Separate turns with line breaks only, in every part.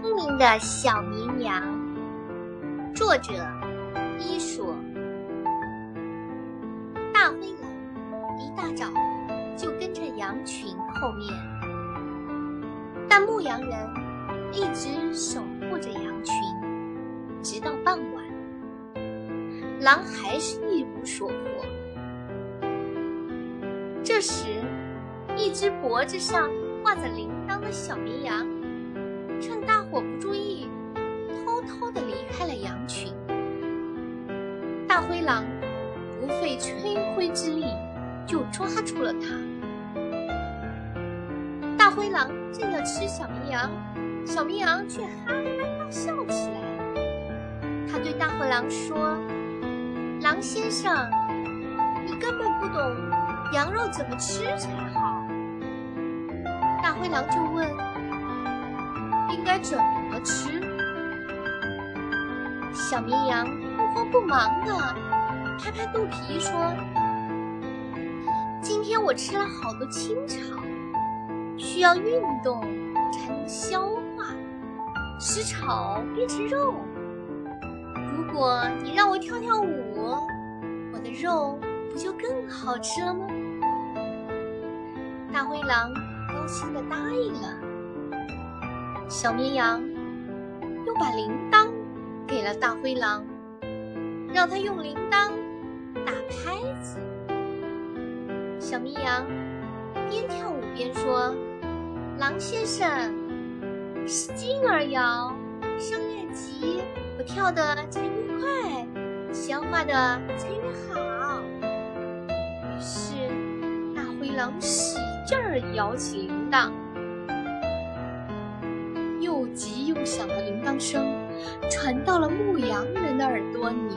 聪明的小绵羊，作者伊索。大灰狼一大早就跟着羊群后面，但牧羊人一直守护着羊群，直到傍晚，狼还是一无所获。这时，一只脖子上挂着铃铛的小绵羊。不注意，偷偷地离开了羊群。大灰狼不费吹灰之力就抓住了它。大灰狼正要吃小绵羊，小绵羊却哈哈大笑起来。他对大灰狼说：“狼先生，你根本不懂羊肉怎么吃才好。”大灰狼就问。应该怎么吃？小绵羊不慌不忙地拍拍肚皮说：“今天我吃了好多青草，需要运动才能消化，使草变成肉。如果你让我跳跳舞，我的肉不就更好吃了吗？”大灰狼高兴地答应了。小绵羊又把铃铛给了大灰狼，让他用铃铛打拍子。小绵羊边跳舞边说：“狼先生，使劲儿摇，声越急，我跳的才越快，消化的才越好。”于是，大灰狼使劲儿摇起铃铛。响的铃铛声传到了牧羊人的耳朵里，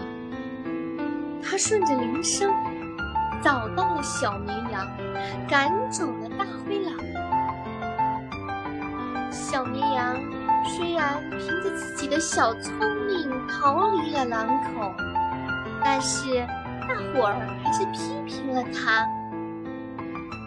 他顺着铃声找到了小绵羊，赶走了大灰狼。小绵羊虽然凭着自己的小聪明逃离了狼口，但是大伙儿还是批评了他。